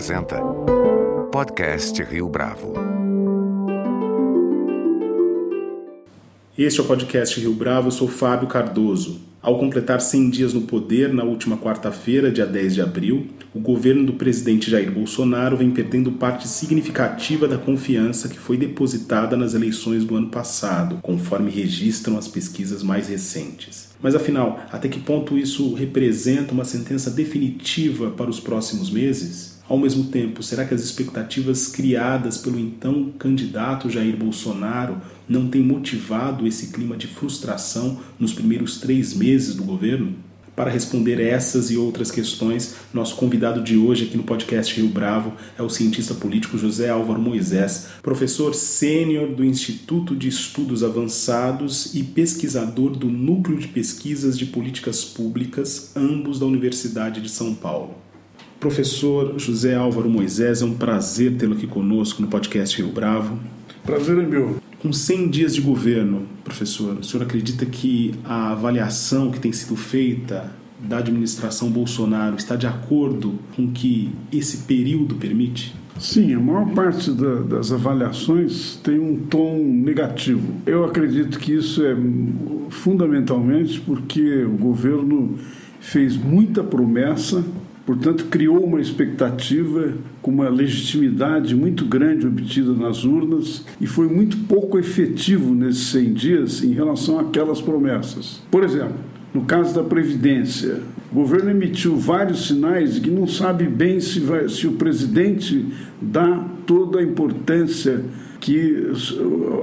apresenta Podcast Rio Bravo. Este é o podcast Rio Bravo, eu sou Fábio Cardoso. Ao completar 100 dias no poder, na última quarta-feira, dia 10 de abril, o governo do presidente Jair Bolsonaro vem perdendo parte significativa da confiança que foi depositada nas eleições do ano passado, conforme registram as pesquisas mais recentes. Mas afinal, até que ponto isso representa uma sentença definitiva para os próximos meses? Ao mesmo tempo, será que as expectativas criadas pelo então candidato Jair Bolsonaro não têm motivado esse clima de frustração nos primeiros três meses do governo? Para responder essas e outras questões, nosso convidado de hoje aqui no podcast Rio Bravo é o cientista político José Álvaro Moisés, professor sênior do Instituto de Estudos Avançados e pesquisador do Núcleo de Pesquisas de Políticas Públicas, ambos da Universidade de São Paulo. Professor José Álvaro Moisés, é um prazer tê-lo aqui conosco no podcast Rio Bravo. Prazer é meu. Com 100 dias de governo, professor, o senhor acredita que a avaliação que tem sido feita da administração Bolsonaro está de acordo com o que esse período permite? Sim, a maior parte da, das avaliações tem um tom negativo. Eu acredito que isso é fundamentalmente porque o governo fez muita promessa Portanto, criou uma expectativa com uma legitimidade muito grande obtida nas urnas e foi muito pouco efetivo nesses 100 dias em relação àquelas promessas. Por exemplo, no caso da Previdência, o governo emitiu vários sinais que não sabe bem se, vai, se o presidente dá toda a importância que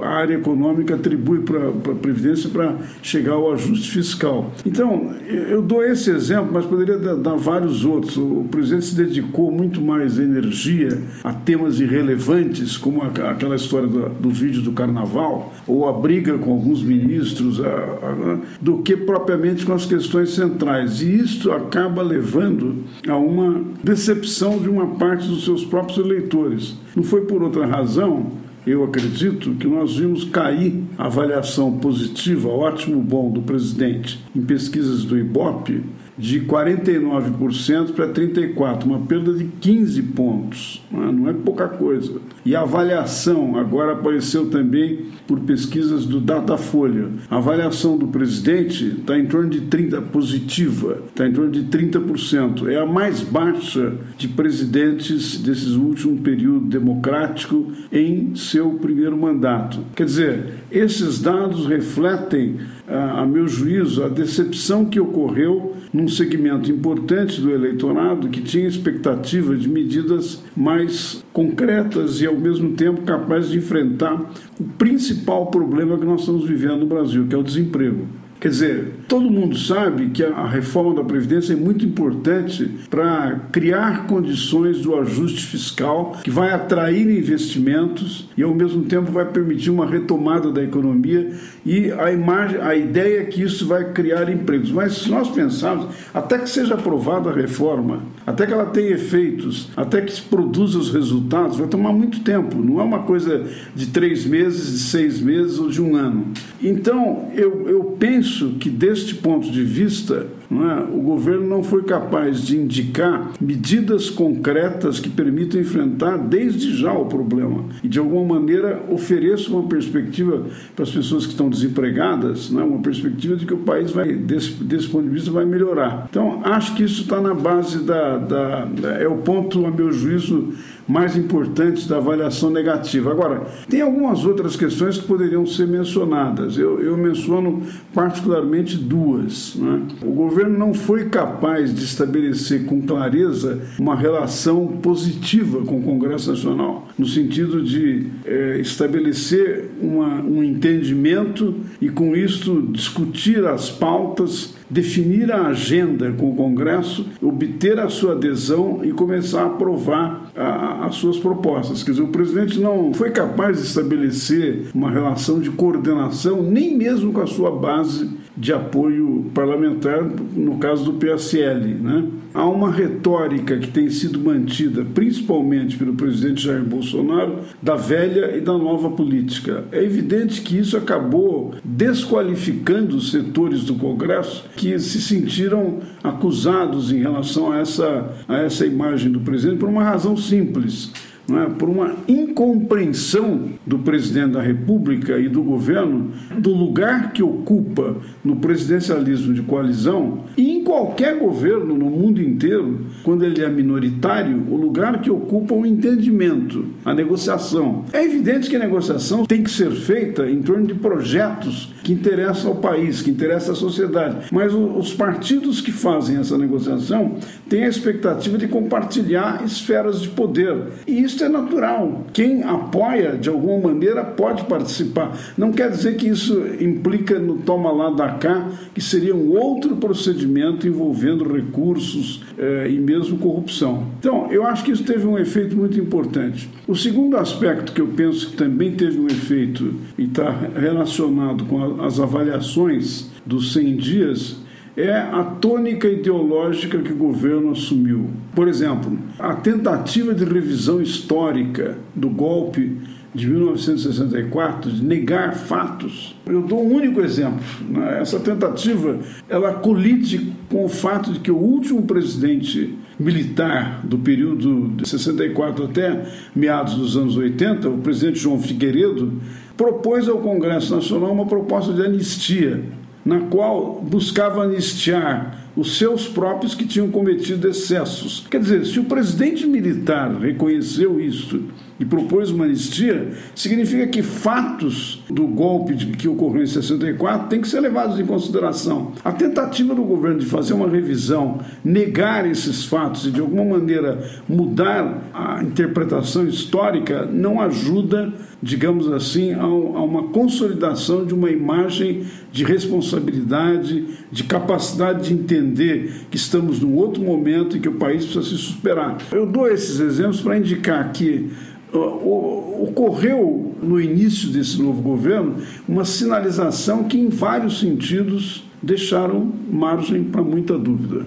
a área econômica atribui para a Previdência para chegar ao ajuste fiscal. Então, eu dou esse exemplo, mas poderia dar vários outros. O presidente se dedicou muito mais energia a temas irrelevantes, como aquela história do, do vídeo do carnaval, ou a briga com alguns ministros, a, a, do que propriamente com as questões centrais. E isso acaba levando a uma decepção de uma parte dos seus próprios eleitores. Não foi por outra razão eu acredito que nós vimos cair a avaliação positiva, ótimo, bom do presidente em pesquisas do IBOP de 49% para 34%, uma perda de 15 pontos, é? não é pouca coisa. E a avaliação agora apareceu também por pesquisas do Datafolha. A avaliação do presidente está em torno de 30% positiva, está em torno de 30%. É a mais baixa de presidentes desses últimos período democrático em seu primeiro mandato. Quer dizer, esses dados refletem, a meu juízo, a decepção que ocorreu num segmento importante do eleitorado que tinha expectativa de medidas mais concretas e, ao mesmo tempo, capazes de enfrentar o principal problema que nós estamos vivendo no Brasil, que é o desemprego. Quer dizer, todo mundo sabe que a reforma da Previdência é muito importante para criar condições do ajuste fiscal que vai atrair investimentos e, ao mesmo tempo, vai permitir uma retomada da economia e a imagem, a ideia é que isso vai criar empregos. Mas se nós pensarmos, até que seja aprovada a reforma, até que ela tenha efeitos, até que se produza os resultados, vai tomar muito tempo. Não é uma coisa de três meses, de seis meses ou de um ano. Então, eu, eu penso isso que, deste ponto de vista, é, o governo não foi capaz de indicar medidas concretas que permitam enfrentar desde já o problema e, de alguma maneira, ofereça uma perspectiva para as pessoas que estão desempregadas, é, uma perspectiva de que o país vai, desse, desse ponto de vista, vai melhorar. Então, acho que isso está na base da, da, da. É o ponto, a meu juízo, mais importantes da avaliação negativa. Agora, tem algumas outras questões que poderiam ser mencionadas. Eu, eu menciono particularmente duas. Né? O governo não foi capaz de estabelecer com clareza uma relação positiva com o Congresso Nacional, no sentido de é, estabelecer uma, um entendimento e, com isso, discutir as pautas definir a agenda com o Congresso, obter a sua adesão e começar a aprovar a, as suas propostas. Quer dizer, o presidente não foi capaz de estabelecer uma relação de coordenação, nem mesmo com a sua base de apoio parlamentar, no caso do PSL. Né? Há uma retórica que tem sido mantida, principalmente pelo presidente Jair Bolsonaro, da velha e da nova política. É evidente que isso acabou desqualificando os setores do Congresso que se sentiram acusados em relação a essa, a essa imagem do presidente por uma razão simples é? por uma incompreensão do presidente da República e do governo do lugar que ocupa no presidencialismo de coalizão e em qualquer governo no mundo inteiro, quando ele é minoritário, o lugar que ocupa o entendimento, a negociação. É evidente que a negociação tem que ser feita em torno de projetos que interessam ao país, que interessam à sociedade, mas os partidos que fazem essa negociação têm a expectativa de compartilhar esferas de poder. E isso é natural. Quem apoia, de alguma maneira, pode participar. Não quer dizer que isso implica no toma lá da cá, que seria um outro procedimento envolvendo recursos eh, e mesmo corrupção. Então, eu acho que isso teve um efeito muito importante. O segundo aspecto que eu penso que também teve um efeito e está relacionado com as avaliações dos 100 dias é a tônica ideológica que o governo assumiu. Por exemplo, a tentativa de revisão histórica do golpe de 1964 de negar fatos. Eu dou um único exemplo. Né? Essa tentativa ela colide com o fato de que o último presidente militar do período de 64 até meados dos anos 80, o presidente João Figueiredo, propôs ao Congresso Nacional uma proposta de anistia na qual buscava anistiar os seus próprios que tinham cometido excessos. Quer dizer, se o presidente militar reconheceu isso e propôs uma anistia, significa que fatos do golpe que ocorreu em 64 têm que ser levados em consideração. A tentativa do governo de fazer uma revisão, negar esses fatos e de alguma maneira mudar a interpretação histórica não ajuda, digamos assim, a uma consolidação de uma imagem de responsabilidade, de capacidade de entender que estamos num outro momento e que o país precisa se superar. Eu dou esses exemplos para indicar que ocorreu no início desse novo governo uma sinalização que, em vários sentidos, deixaram margem para muita dúvida.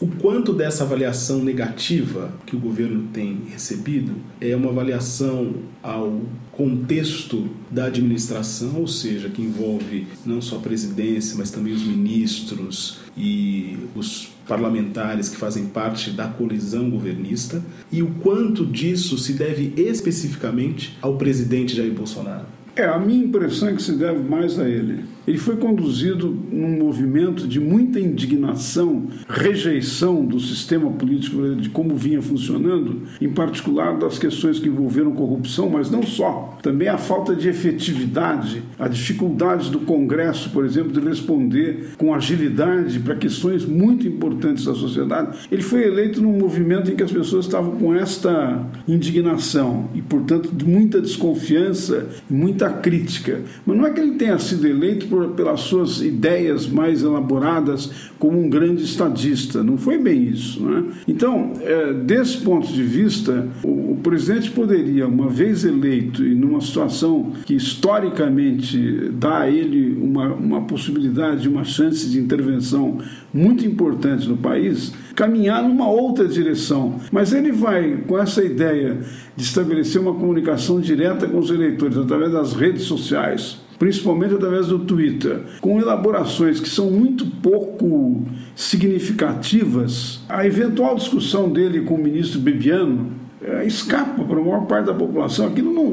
O quanto dessa avaliação negativa que o governo tem recebido é uma avaliação ao contexto da administração, ou seja, que envolve não só a presidência, mas também os ministros e os parlamentares que fazem parte da colisão governista, e o quanto disso se deve especificamente ao presidente Jair Bolsonaro. É, a minha impressão é que se deve mais a ele. Ele foi conduzido num movimento de muita indignação, rejeição do sistema político, de como vinha funcionando, em particular das questões que envolveram corrupção, mas não só. Também a falta de efetividade, a dificuldade do Congresso, por exemplo, de responder com agilidade para questões muito importantes da sociedade. Ele foi eleito num movimento em que as pessoas estavam com esta indignação e, portanto, muita desconfiança, muita crítica. Mas não é que ele tenha sido eleito por, pelas suas ideias mais elaboradas como um grande estadista. Não foi bem isso. Né? Então, é, desse ponto de vista, o, o, presidente poderia, uma vez eleito e numa situação que historicamente dá a ele uma, uma possibilidade, uma chance de intervenção muito importante no país, caminhar numa outra direção. Mas ele vai, com essa ideia de estabelecer uma comunicação direta com os eleitores através das redes sociais, principalmente através do Twitter, com elaborações que são muito pouco significativas. A eventual discussão dele com o ministro Bebiano é, escapa para a maior parte da população. Aquilo não,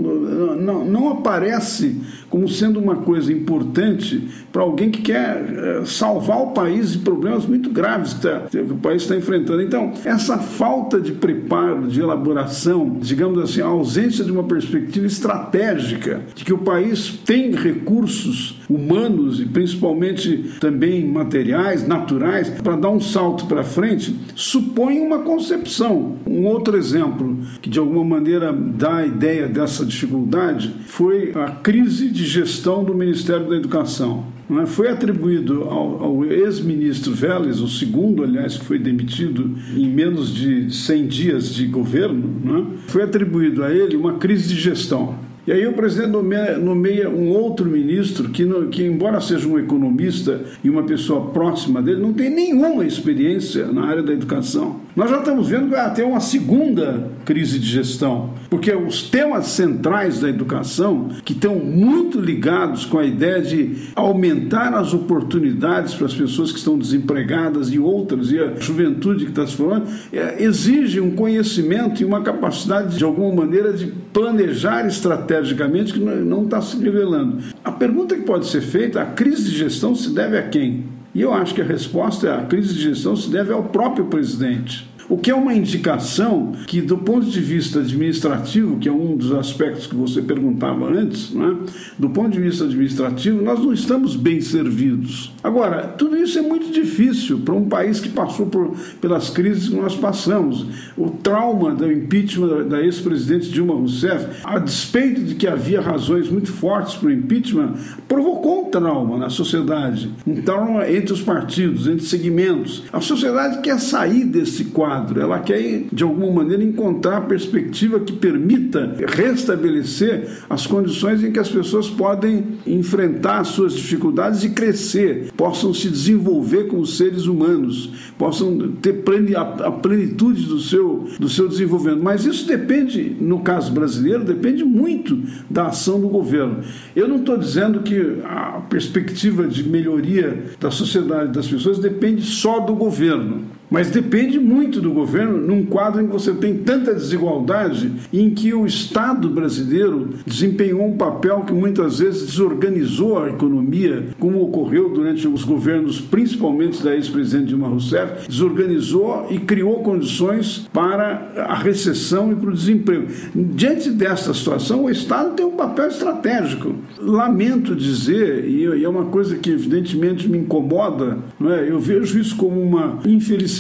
não, não aparece como sendo uma coisa importante para alguém que quer eh, salvar o país de problemas muito graves que, tá, que o país está enfrentando. Então, essa falta de preparo, de elaboração, digamos assim, a ausência de uma perspectiva estratégica de que o país tem recursos humanos e principalmente também materiais, naturais, para dar um salto para frente, supõe uma concepção. Um outro exemplo que de alguma maneira dá a ideia dessa dificuldade foi a crise de gestão do Ministério da Educação. É? Foi atribuído ao, ao ex-ministro Vélez, o segundo, aliás, que foi demitido em menos de 100 dias de governo, é? foi atribuído a ele uma crise de gestão. E aí o presidente nomeia, nomeia um outro ministro que, que, embora seja um economista e uma pessoa próxima dele, não tem nenhuma experiência na área da educação. Nós já estamos vendo que vai ter uma segunda crise de gestão, porque os temas centrais da educação, que estão muito ligados com a ideia de aumentar as oportunidades para as pessoas que estão desempregadas e outras, e a juventude que está se formando, é, exige um conhecimento e uma capacidade, de alguma maneira, de planejar estrategicamente que não está se revelando. A pergunta que pode ser feita: a crise de gestão se deve a quem? E eu acho que a resposta é a crise de gestão se deve ao próprio presidente. O que é uma indicação que, do ponto de vista administrativo, que é um dos aspectos que você perguntava antes, né? do ponto de vista administrativo, nós não estamos bem servidos. Agora, tudo isso é muito difícil para um país que passou por, pelas crises que nós passamos. O trauma do impeachment da ex-presidente Dilma Rousseff, a despeito de que havia razões muito fortes para o impeachment, provocou um trauma na sociedade, um trauma entre os partidos, entre segmentos. A sociedade quer sair desse quadro quadro, ela quer, de alguma maneira, encontrar a perspectiva que permita restabelecer as condições em que as pessoas podem enfrentar suas dificuldades e crescer, possam se desenvolver como seres humanos, possam ter a plenitude do seu, do seu desenvolvimento. Mas isso depende, no caso brasileiro, depende muito da ação do governo. Eu não estou dizendo que a perspectiva de melhoria da sociedade das pessoas depende só do governo. Mas depende muito do governo num quadro em que você tem tanta desigualdade e em que o Estado brasileiro desempenhou um papel que muitas vezes desorganizou a economia, como ocorreu durante os governos, principalmente da ex-presidente Dilma Rousseff, desorganizou e criou condições para a recessão e para o desemprego. Diante dessa situação, o Estado tem um papel estratégico. Lamento dizer, e é uma coisa que evidentemente me incomoda, é? eu vejo isso como uma infelicidade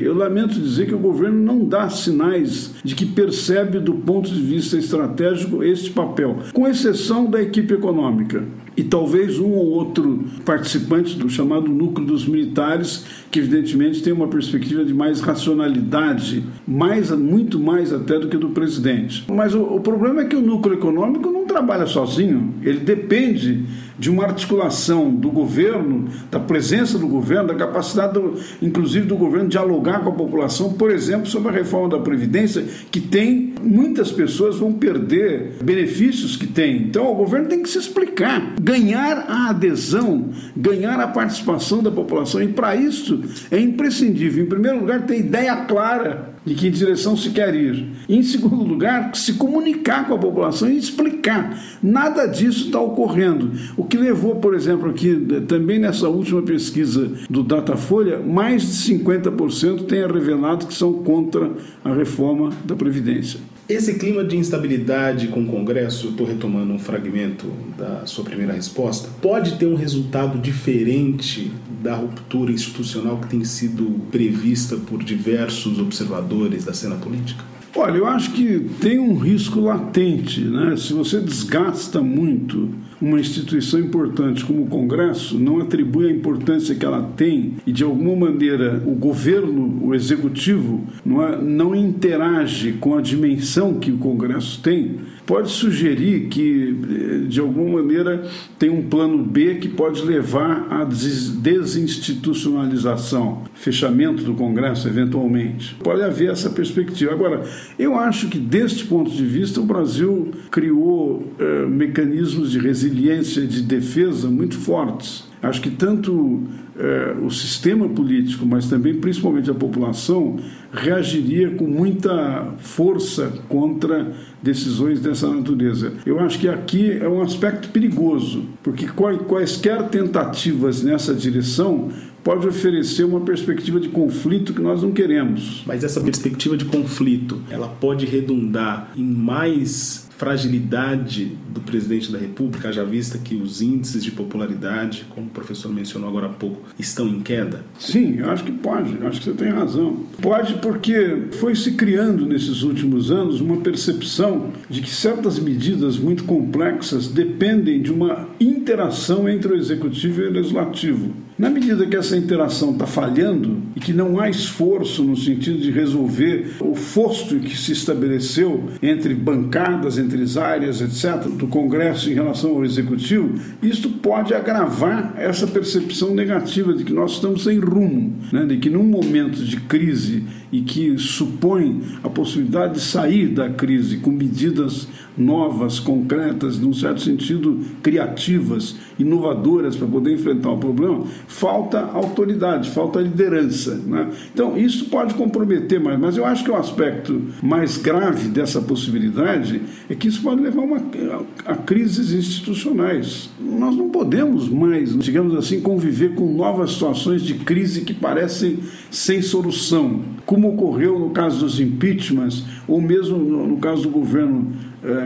eu lamento dizer que o governo não dá sinais de que percebe, do ponto de vista estratégico, este papel, com exceção da equipe econômica e talvez um ou outro participante do chamado núcleo dos militares, que evidentemente tem uma perspectiva de mais racionalidade, mais, muito mais até do que do presidente. Mas o, o problema é que o núcleo econômico não trabalha sozinho, ele depende de uma articulação do governo, da presença do governo, da capacidade, do, inclusive, do governo dialogar com a população, por exemplo, sobre a reforma da Previdência, que tem, muitas pessoas vão perder benefícios que tem. Então, o governo tem que se explicar ganhar a adesão, ganhar a participação da população. E para isso é imprescindível, em primeiro lugar, ter ideia clara de que direção se quer ir. Em segundo lugar, se comunicar com a população e explicar. Nada disso está ocorrendo. O que levou, por exemplo, aqui, também nessa última pesquisa do Datafolha, mais de 50% tenha revelado que são contra a reforma da Previdência. Esse clima de instabilidade com o Congresso, estou retomando um fragmento da sua primeira resposta, pode ter um resultado diferente da ruptura institucional que tem sido prevista por diversos observadores da cena política? Olha, eu acho que tem um risco latente, né? Se você desgasta muito uma instituição importante como o Congresso, não atribui a importância que ela tem e de alguma maneira o governo, o executivo, não, é, não interage com a dimensão que o Congresso tem, pode sugerir que, de alguma maneira, tem um plano B que pode levar à desinstitucionalização, fechamento do Congresso, eventualmente. Pode haver essa perspectiva. Agora, eu acho que, deste ponto de vista, o Brasil criou eh, mecanismos de resiliência, de defesa muito fortes. Acho que tanto eh, o sistema político, mas também principalmente a população, reagiria com muita força contra decisões dessa natureza. Eu acho que aqui é um aspecto perigoso, porque quaisquer tentativas nessa direção pode oferecer uma perspectiva de conflito que nós não queremos. Mas essa perspectiva de conflito, ela pode redundar em mais fragilidade do presidente da República, já vista que os índices de popularidade, como o professor mencionou agora há pouco, estão em queda? Sim, eu acho que pode, eu acho que você tem razão. Pode porque foi se criando nesses últimos anos uma percepção de que certas medidas muito complexas dependem de uma interação entre o executivo e o legislativo. Na medida que essa interação está falhando e que não há esforço no sentido de resolver o fosso que se estabeleceu entre bancadas, entre as áreas, etc., do Congresso em relação ao Executivo, isto pode agravar essa percepção negativa de que nós estamos sem rumo, né? de que num momento de crise e que supõe a possibilidade de sair da crise com medidas novas, concretas, num certo sentido criativas, inovadoras para poder enfrentar o problema, falta autoridade, falta liderança. Né? Então, isso pode comprometer mais, mas eu acho que o aspecto mais grave dessa possibilidade é que isso pode levar uma, a, a crises institucionais. Nós não podemos mais, digamos assim, conviver com novas situações de crise que parecem sem solução, como ocorreu no caso dos impeachments, ou mesmo no, no caso do governo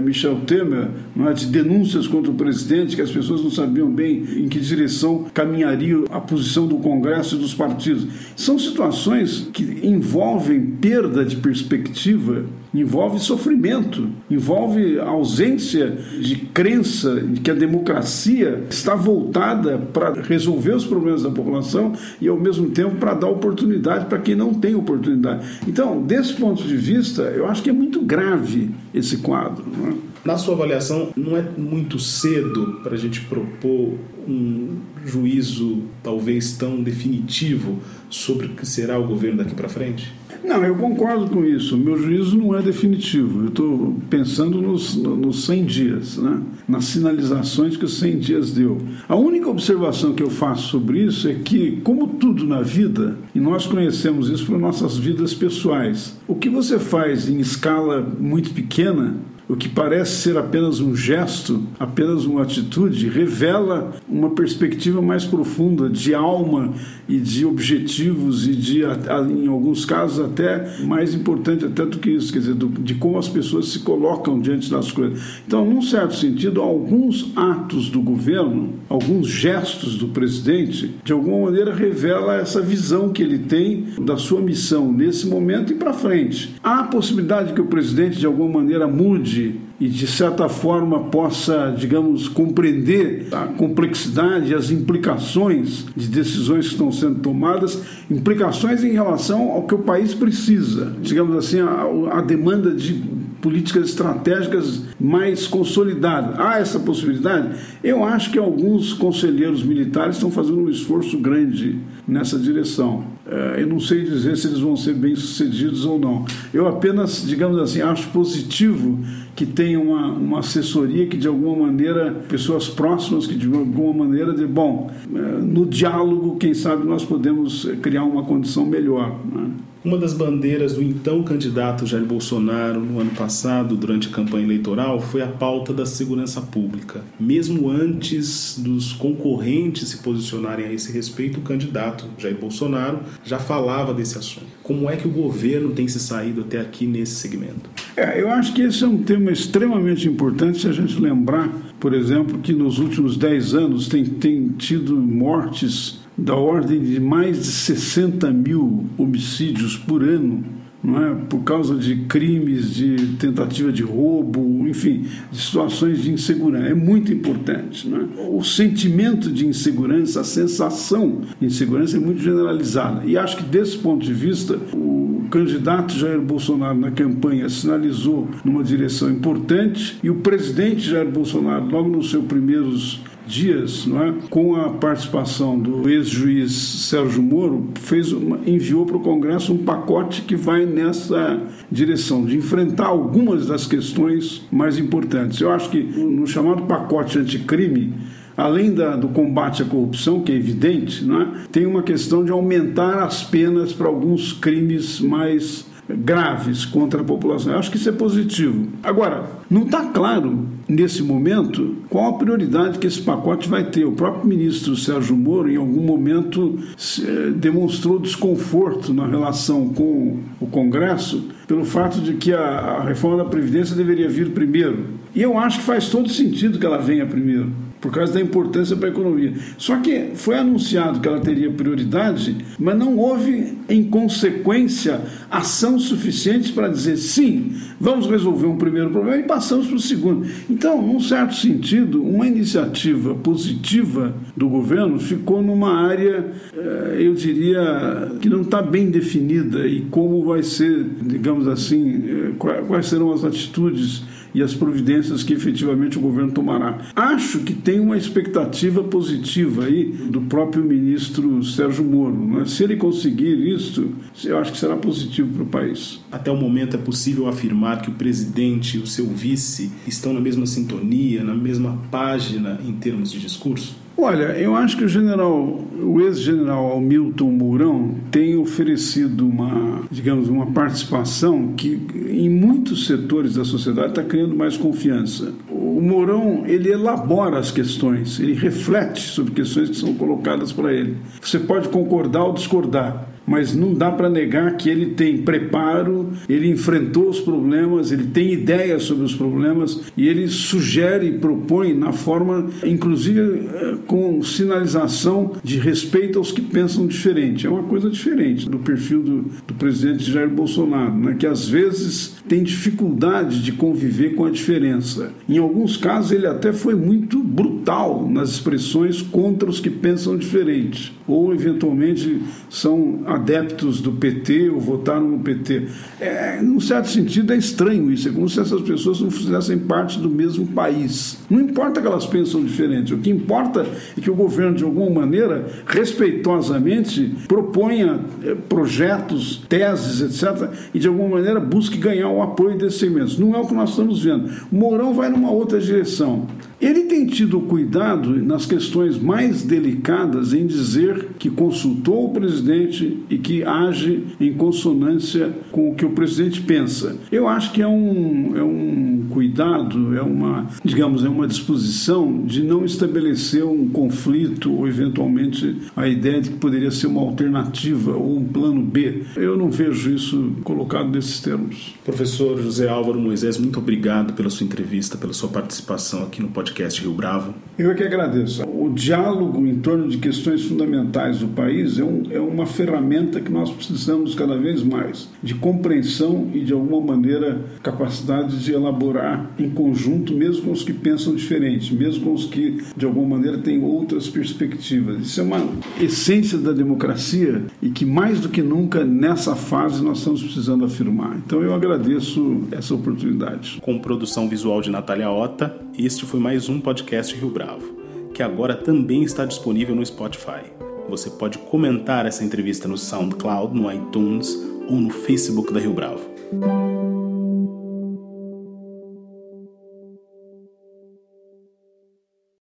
Michel Temer, é, de denúncias contra o presidente, que as pessoas não sabiam bem em que direção caminharia a posição do Congresso e dos partidos. São situações que envolvem perda de perspectiva envolve sofrimento, envolve ausência de crença de que a democracia está voltada para resolver os problemas da população e, ao mesmo tempo, para dar oportunidade para quem não tem oportunidade. Então, desse ponto de vista, eu acho que é muito grave esse quadro. É? Na sua avaliação, não é muito cedo para a gente propor um juízo talvez tão definitivo sobre o que será o governo daqui para frente? Não, eu concordo com isso. Meu juízo não é definitivo. Eu estou pensando nos, nos 100 dias, né? nas sinalizações que os 100 dias deu. A única observação que eu faço sobre isso é que, como tudo na vida, e nós conhecemos isso por nossas vidas pessoais, o que você faz em escala muito pequena o que parece ser apenas um gesto, apenas uma atitude, revela uma perspectiva mais profunda de alma e de objetivos e de, em alguns casos, até mais importante até do que isso, quer dizer, de como as pessoas se colocam diante das coisas. Então, num certo sentido, alguns atos do governo, alguns gestos do presidente, de alguma maneira revela essa visão que ele tem da sua missão nesse momento e para frente. Há a possibilidade que o presidente, de alguma maneira, mude e, de certa forma, possa, digamos, compreender a complexidade e as implicações de decisões que estão sendo tomadas, implicações em relação ao que o país precisa, digamos assim, a, a demanda de políticas estratégicas mais consolidadas. Há essa possibilidade? Eu acho que alguns conselheiros militares estão fazendo um esforço grande nessa direção. É, eu não sei dizer se eles vão ser bem sucedidos ou não. Eu apenas, digamos assim, acho positivo que tenha uma, uma assessoria que de alguma maneira, pessoas próximas que de alguma maneira, de, bom, é, no diálogo, quem sabe nós podemos criar uma condição melhor. Né? Uma das bandeiras do então candidato Jair Bolsonaro no ano passado, durante a campanha eleitoral, foi a pauta da segurança pública. Mesmo antes dos concorrentes se posicionarem a esse respeito, o candidato Jair Bolsonaro já falava desse assunto. Como é que o governo tem se saído até aqui nesse segmento? É, eu acho que esse é um tema extremamente importante se a gente lembrar, por exemplo, que nos últimos 10 anos tem, tem tido mortes da ordem de mais de 60 mil homicídios por ano, é? por causa de crimes, de tentativa de roubo, enfim, de situações de insegurança. É muito importante. É? O sentimento de insegurança, a sensação de insegurança é muito generalizada. E acho que, desse ponto de vista, o candidato Jair Bolsonaro na campanha sinalizou numa direção importante e o presidente Jair Bolsonaro, logo nos seus primeiros dias, não é? com a participação do ex-juiz Sérgio Moro, fez uma, enviou para o Congresso um pacote que vai nessa direção, de enfrentar algumas das questões mais importantes. Eu acho que no chamado pacote anticrime, além da, do combate à corrupção, que é evidente, não é? tem uma questão de aumentar as penas para alguns crimes mais graves contra a população. Eu acho que isso é positivo. Agora, não está claro nesse momento qual a prioridade que esse pacote vai ter. O próprio ministro Sérgio Moro, em algum momento, eh, demonstrou desconforto na relação com o Congresso pelo fato de que a, reforma da Previdência deveria vir primeiro. E eu acho que faz todo sentido que ela venha primeiro por causa da importância para a economia. Só que foi anunciado que ela teria prioridade, mas não houve, em consequência, ação suficiente para dizer sim, vamos resolver um primeiro problema e passamos para o segundo. Então, num certo sentido, uma iniciativa positiva do governo ficou numa área, eh, eu diria, que não está bem definida e como vai ser, digamos assim, eh, quais serão as atitudes e as providências que efetivamente o governo tomará. Acho que tem uma expectativa positiva aí do próprio ministro Sérgio Moro. Né? Se ele conseguir isso, eu acho que será positivo para o país. Até o momento é possível afirmar que o presidente e o seu vice estão na mesma sintonia, na mesma página em termos de discurso? Olha, eu acho que o general, o ex-general Hamilton Mourão tem oferecido uma, digamos, uma participação que em muitos setores da sociedade está criando mais confiança. O Mourão, ele elabora as questões, ele reflete sobre questões que são colocadas para ele. Você pode concordar ou discordar, mas não dá para negar que ele tem preparo, ele enfrentou os problemas, ele tem ideias sobre os problemas e ele sugere e propõe na forma, inclusive eh, com sinalização de respeito aos que pensam diferente. É uma coisa diferente do perfil do, do presidente Jair Bolsonaro, né, que às vezes tem dificuldade de conviver com a diferença. Em alguns casos, ele até foi muito brutal nas expressões contra os que pensam diferente, ou eventualmente são adeptos do PT ou votaram no PT. É, num certo sentido, é estranho isso. É como se essas pessoas não fizessem parte do mesmo país. Não importa que elas pensam diferente, o que importa é que o governo, de alguma maneira, respeitosamente, proponha é, projetos, teses, etc., e de alguma maneira busque ganhar o apoio desses segmentos. Não é o que nós estamos vendo. O Mourão vai numa outra direção. Ele tem tido cuidado nas questões mais delicadas em dizer que consultou o presidente e que age em consonância com o que o presidente pensa. Eu acho que é um, é um cuidado, é uma, digamos, é uma disposição de não estabelecer um conflito ou eventualmente a ideia de que poderia ser uma alternativa ou um plano B. Eu não vejo isso colocado nesses termos. Professor José Álvaro Moisés, muito obrigado pela sua entrevista, pela sua participação aqui no podcast Rio Bravo. Eu é que agradeço. O diálogo em torno de questões fundamentais do país é, um, é uma ferramenta que nós precisamos cada vez mais de compreensão e, de alguma maneira, capacidade de elaborar em conjunto, mesmo com os que pensam diferente, mesmo com os que, de alguma maneira, têm outras perspectivas. Isso é uma essência da democracia e que, mais do que nunca, nessa fase, nós estamos precisando afirmar. Então, eu agradeço essa oportunidade. Com produção visual de Natália Ota, este foi mais um podcast Rio Bravo, que agora também está disponível no Spotify. Você pode comentar essa entrevista no SoundCloud, no iTunes ou no Facebook da Rio Bravo.